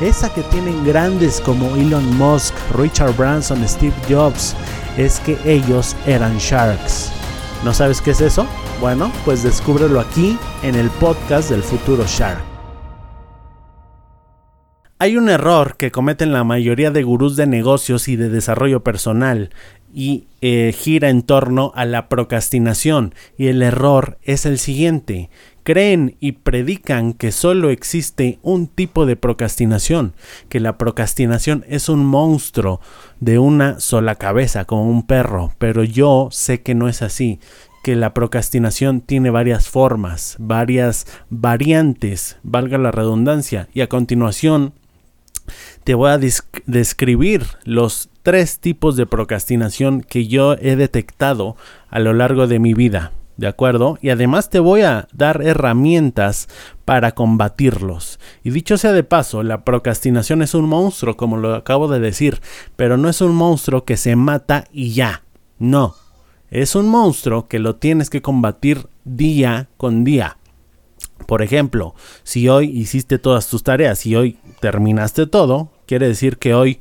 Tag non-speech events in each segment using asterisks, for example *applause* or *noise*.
esa que tienen grandes como Elon Musk, Richard Branson, Steve Jobs, es que ellos eran sharks. ¿No sabes qué es eso? Bueno, pues descúbrelo aquí en el podcast del futuro Shark. Hay un error que cometen la mayoría de gurús de negocios y de desarrollo personal y eh, gira en torno a la procrastinación. Y el error es el siguiente creen y predican que solo existe un tipo de procrastinación, que la procrastinación es un monstruo de una sola cabeza, como un perro, pero yo sé que no es así, que la procrastinación tiene varias formas, varias variantes, valga la redundancia, y a continuación te voy a describir los tres tipos de procrastinación que yo he detectado a lo largo de mi vida. ¿De acuerdo? Y además te voy a dar herramientas para combatirlos. Y dicho sea de paso, la procrastinación es un monstruo, como lo acabo de decir, pero no es un monstruo que se mata y ya. No. Es un monstruo que lo tienes que combatir día con día. Por ejemplo, si hoy hiciste todas tus tareas y hoy terminaste todo, quiere decir que hoy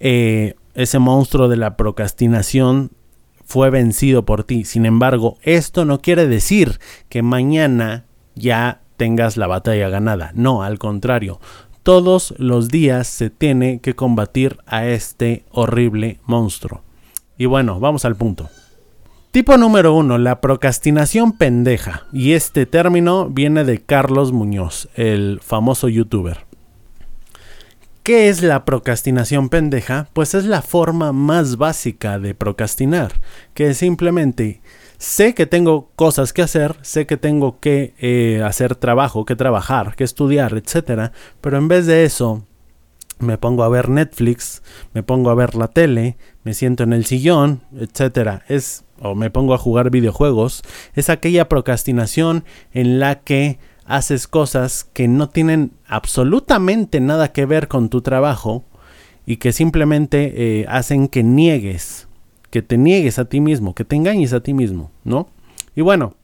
eh, ese monstruo de la procrastinación fue vencido por ti. Sin embargo, esto no quiere decir que mañana ya tengas la batalla ganada. No, al contrario. Todos los días se tiene que combatir a este horrible monstruo. Y bueno, vamos al punto. Tipo número uno, la procrastinación pendeja. Y este término viene de Carlos Muñoz, el famoso youtuber. ¿Qué es la procrastinación pendeja? Pues es la forma más básica de procrastinar, que simplemente sé que tengo cosas que hacer, sé que tengo que eh, hacer trabajo, que trabajar, que estudiar, etc. Pero en vez de eso, me pongo a ver Netflix, me pongo a ver la tele, me siento en el sillón, etc. Es o me pongo a jugar videojuegos. Es aquella procrastinación en la que haces cosas que no tienen absolutamente nada que ver con tu trabajo y que simplemente eh, hacen que niegues, que te niegues a ti mismo, que te engañes a ti mismo, ¿no? Y bueno,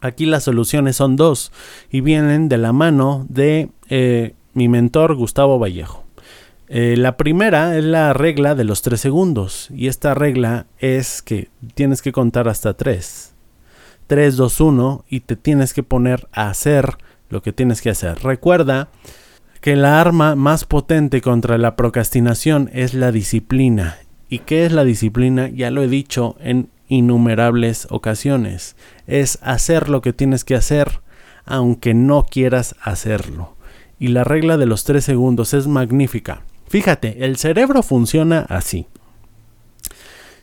aquí las soluciones son dos y vienen de la mano de eh, mi mentor Gustavo Vallejo. Eh, la primera es la regla de los tres segundos y esta regla es que tienes que contar hasta tres 3, 2, 1 y te tienes que poner a hacer lo que tienes que hacer. Recuerda que la arma más potente contra la procrastinación es la disciplina. ¿Y qué es la disciplina? Ya lo he dicho en innumerables ocasiones. Es hacer lo que tienes que hacer aunque no quieras hacerlo. Y la regla de los 3 segundos es magnífica. Fíjate, el cerebro funciona así.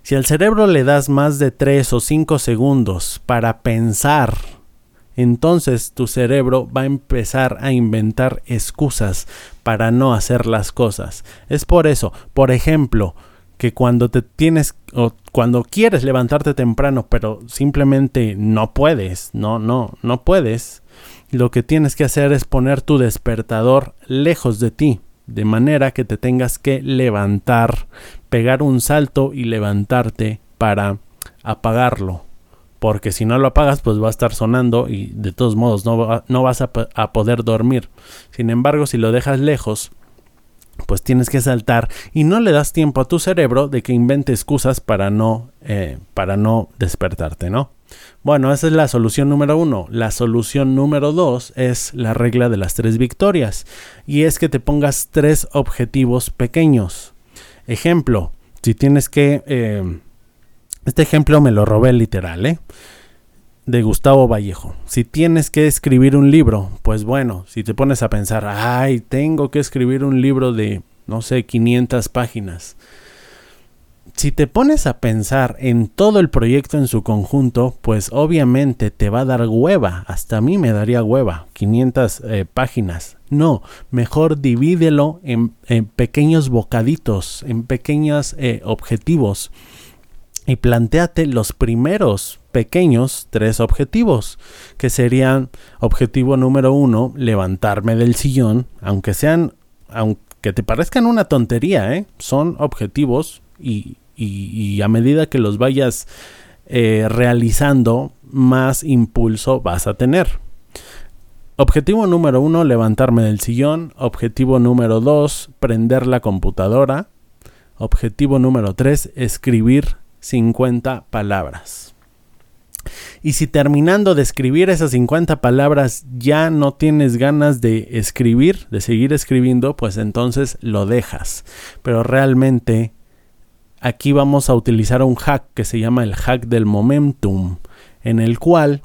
Si al cerebro le das más de 3 o 5 segundos para pensar, entonces tu cerebro va a empezar a inventar excusas para no hacer las cosas. Es por eso, por ejemplo, que cuando te tienes o cuando quieres levantarte temprano, pero simplemente no puedes, no, no, no puedes, lo que tienes que hacer es poner tu despertador lejos de ti de manera que te tengas que levantar, pegar un salto y levantarte para apagarlo. Porque si no lo apagas, pues va a estar sonando y de todos modos no, vas a, a poder dormir. Sin embargo, si lo dejas lejos, pues tienes que saltar y no le das tiempo a tu cerebro de que invente excusas para no, eh, para no despertarte, ¿no? Bueno, esa es la solución número uno. La solución número dos es la regla de las tres victorias y es que te pongas tres objetivos pequeños. Ejemplo, si tienes que... Eh, este ejemplo me lo robé literal, ¿eh? de Gustavo Vallejo. Si tienes que escribir un libro, pues bueno, si te pones a pensar, ay, tengo que escribir un libro de, no sé, 500 páginas. Si te pones a pensar en todo el proyecto en su conjunto, pues obviamente te va a dar hueva. Hasta a mí me daría hueva, 500 eh, páginas. No, mejor divídelo en, pequeños bocaditos, en pequeños eh, objetivos y planteate los primeros pequeños tres objetivos, que serían objetivo número uno, levantarme del sillón, aunque sean, aunque te parezcan una tontería, ¿eh? son objetivos y, a medida que los vayas eh, realizando, más impulso vas a tener. Objetivo número uno, levantarme del sillón. Objetivo número dos, prender la computadora. Objetivo número tres, escribir 50 palabras. Y si terminando de escribir esas 50 palabras ya no tienes ganas de escribir, de seguir escribiendo, pues entonces lo dejas. Pero realmente aquí vamos a utilizar un hack que se llama el hack del momentum, en el cual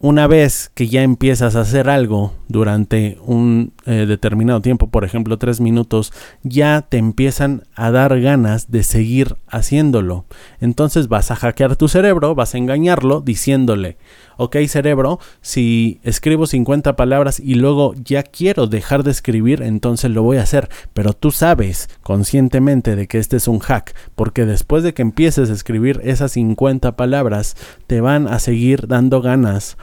una vez que ya empiezas a hacer algo durante un eh, determinado tiempo, por ejemplo tres minutos, ya te empiezan a dar ganas de seguir haciéndolo. Entonces vas a hackear tu cerebro, vas a engañarlo diciéndole, ok cerebro, si escribo 50 palabras y luego ya quiero dejar de escribir, entonces lo voy a hacer. Pero tú sabes conscientemente de que este es un hack, porque después de que empieces a escribir esas 50 palabras, te van a seguir dando ganas.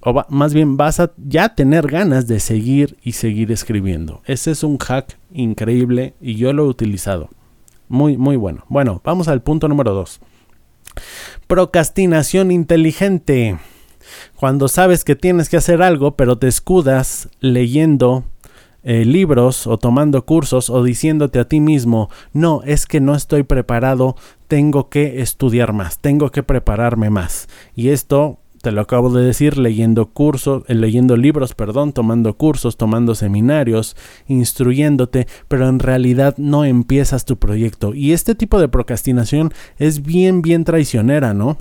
O más bien vas a ya tener ganas de seguir y seguir escribiendo. Ese es un hack increíble y yo lo he utilizado. Muy, muy bueno. Bueno, vamos al punto número 2. Procrastinación inteligente cuando sabes que tienes que hacer algo, pero te escudas leyendo eh, libros o tomando cursos o diciéndote a ti mismo, no, es que no estoy preparado, tengo que estudiar más, tengo que prepararme más. Y esto te lo acabo de decir leyendo cursos, eh, leyendo libros, perdón, tomando cursos, tomando seminarios, instruyéndote, pero en realidad no empiezas tu proyecto. Y este tipo de procrastinación es bien, bien traicionera, ¿no?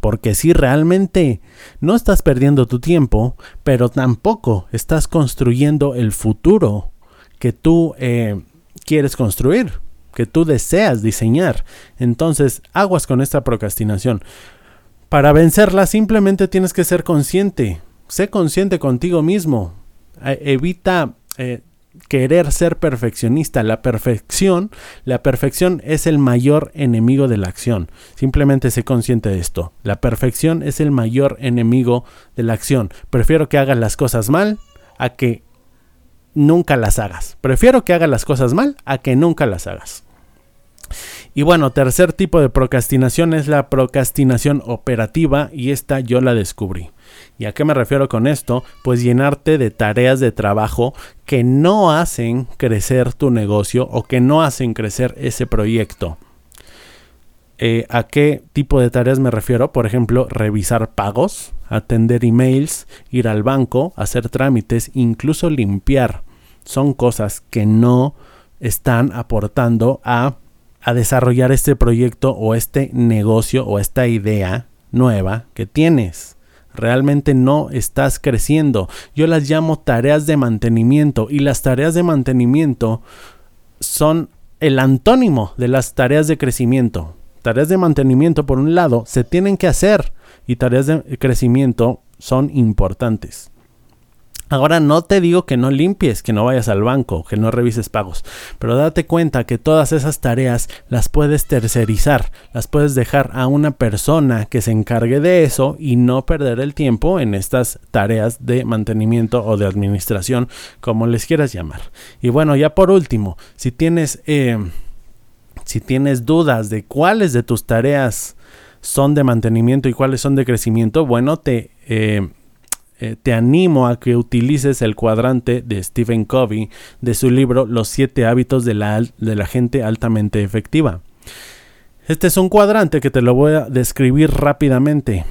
Porque si realmente no estás perdiendo tu tiempo, pero tampoco estás construyendo el futuro que tú eh, quieres construir, que tú deseas diseñar. Entonces, aguas con esta procrastinación. Para vencerla simplemente tienes que ser consciente. Sé consciente contigo mismo. E, evita eh, querer ser perfeccionista. La perfección, la perfección es el mayor enemigo de la acción. Simplemente sé consciente de esto. La perfección es el mayor enemigo de la acción. Prefiero que hagas las cosas mal a que nunca las hagas. Prefiero que hagas las cosas mal a que nunca las hagas. Y bueno, tercer tipo de procrastinación es la procrastinación operativa y esta yo la descubrí. ¿Y a qué me refiero con esto? Pues llenarte de tareas de trabajo que no hacen crecer tu negocio o que no hacen crecer ese proyecto. Eh, ¿A qué tipo de tareas me refiero? Por ejemplo, revisar pagos, atender emails, ir al banco, hacer trámites, incluso limpiar. Son cosas que no están aportando a, a desarrollar este proyecto o este negocio o esta idea nueva que tienes realmente no estás creciendo. Yo las llamo tareas de mantenimiento y las tareas de mantenimiento son el antónimo de las tareas de crecimiento. Tareas de mantenimiento, por un lado, se tienen que hacer y tareas de crecimiento son importantes. Ahora no te digo que no limpies, que no vayas al banco, que no revises pagos, pero date cuenta que todas esas tareas las puedes tercerizar, las puedes dejar a una persona que se encargue de eso y no perder el tiempo en estas tareas de mantenimiento o de administración, como les quieras llamar. Y bueno, ya por último, si tienes, eh, si tienes dudas de cuáles de tus tareas son de mantenimiento y cuáles son de crecimiento, bueno, te... Eh, eh, te animo a que utilices el cuadrante de Stephen Covey de su libro Los siete hábitos de la, de la gente altamente efectiva. Este es un cuadrante que te lo voy a describir rápidamente.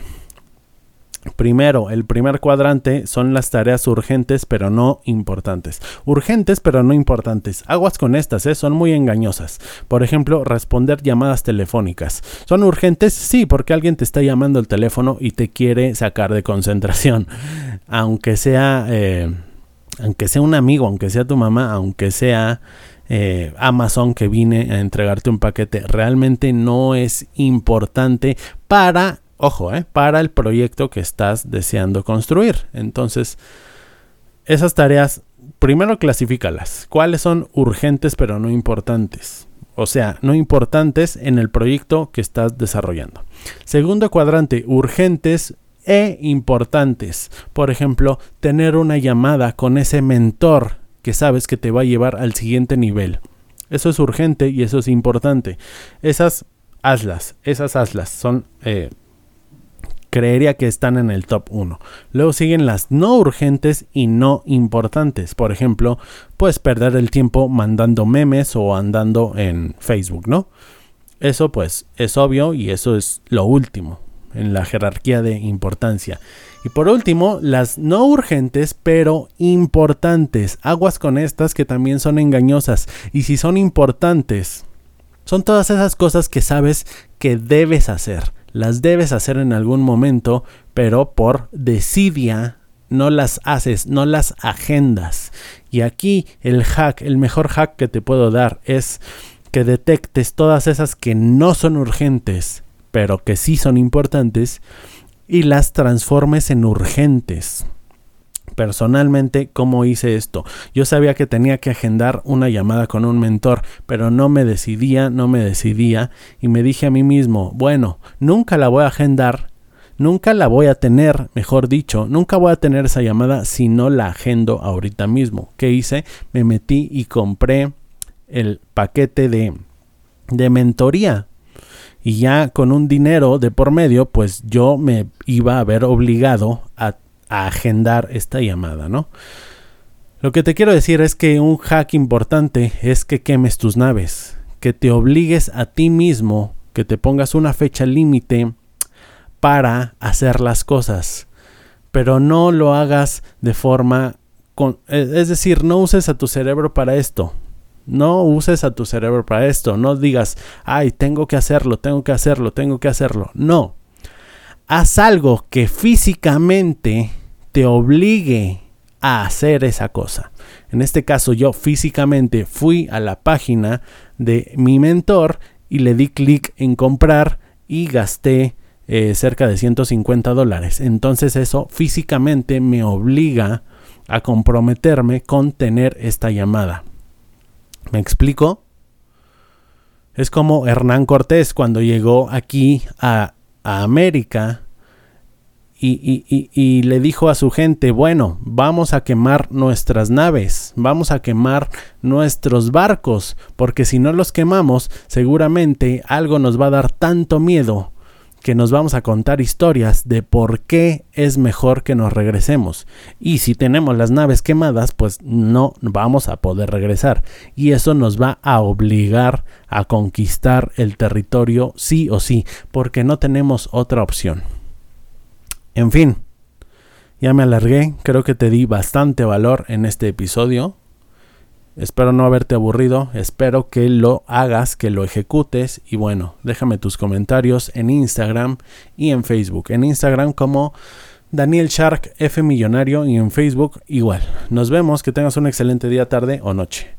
Primero, el primer cuadrante son las tareas urgentes pero no importantes. Urgentes pero no importantes. Aguas con estas, ¿eh? son muy engañosas. Por ejemplo, responder llamadas telefónicas. ¿Son urgentes? Sí, porque alguien te está llamando el teléfono y te quiere sacar de concentración. *laughs* Aunque sea, eh, aunque sea un amigo, aunque sea tu mamá, aunque sea eh, Amazon que vine a entregarte un paquete, realmente no es importante para Ojo, ¿eh? para el proyecto que estás deseando construir. Entonces, esas tareas, primero clasifícalas. ¿Cuáles son urgentes pero no importantes? O sea, no importantes en el proyecto que estás desarrollando. Segundo cuadrante, urgentes e importantes. Por ejemplo, tener una llamada con ese mentor que sabes que te va a llevar al siguiente nivel. Eso es urgente y eso es importante. Esas hazlas, esas hazlas son eh, creería que están en el top 1. Luego siguen las no urgentes y no importantes. Por ejemplo, puedes perder el tiempo mandando memes o andando en Facebook, ¿no? Eso pues es obvio y eso es lo último en la jerarquía de importancia. Y por último, las no urgentes pero importantes. Aguas con estas que también son engañosas. Y si son importantes, son todas esas cosas que sabes que debes hacer las debes hacer en algún momento, pero por desidia no las haces, no las agendas. Y aquí el hack, el mejor hack que te puedo dar es que detectes todas esas que no son urgentes, pero que sí son importantes, y las transformes en urgentes personalmente cómo hice esto. Yo sabía que tenía que agendar una llamada con un mentor, pero no me decidía, no me decidía y me dije a mí mismo, bueno, nunca la voy a agendar, nunca la voy a tener, mejor dicho, nunca voy a tener esa llamada si no la agendo ahorita mismo. ¿Qué hice? Me metí y compré el paquete de, de mentoría y ya con un dinero de por medio, pues yo me iba a ver obligado a a agendar esta llamada, ¿no? Lo que te quiero decir es que un hack importante es que quemes tus naves, que te obligues a ti mismo, que te pongas una fecha límite para hacer las cosas, pero no lo hagas de forma, con, es decir, no uses a tu cerebro para esto, no uses a tu cerebro para esto, no digas, ay, tengo que hacerlo, tengo que hacerlo, tengo que hacerlo, no, haz algo que físicamente te obligue a hacer esa cosa. En este caso yo físicamente fui a la página de mi mentor y le di clic en comprar y gasté eh, cerca de 150 dólares. Entonces eso físicamente me obliga a comprometerme con tener esta llamada. ¿Me explico? Es como Hernán Cortés cuando llegó aquí a, a América y, le dijo a su gente, bueno, vamos a quemar nuestras naves, vamos a quemar nuestros barcos, porque si no los quemamos, seguramente algo nos va a dar tanto miedo que nos vamos a contar historias de por qué es mejor que nos regresemos. Y si tenemos las naves quemadas, pues no vamos a poder regresar. Y eso nos va a obligar a conquistar el territorio sí o sí, porque no tenemos otra opción. En fin, ya me alargué, creo que te di bastante valor en este episodio. Espero no haberte aburrido, espero que lo hagas, que lo ejecutes y bueno, déjame tus comentarios en Instagram y en Facebook. En Instagram como Daniel Shark F Millonario y en Facebook igual. Nos vemos, que tengas un excelente día, tarde o noche.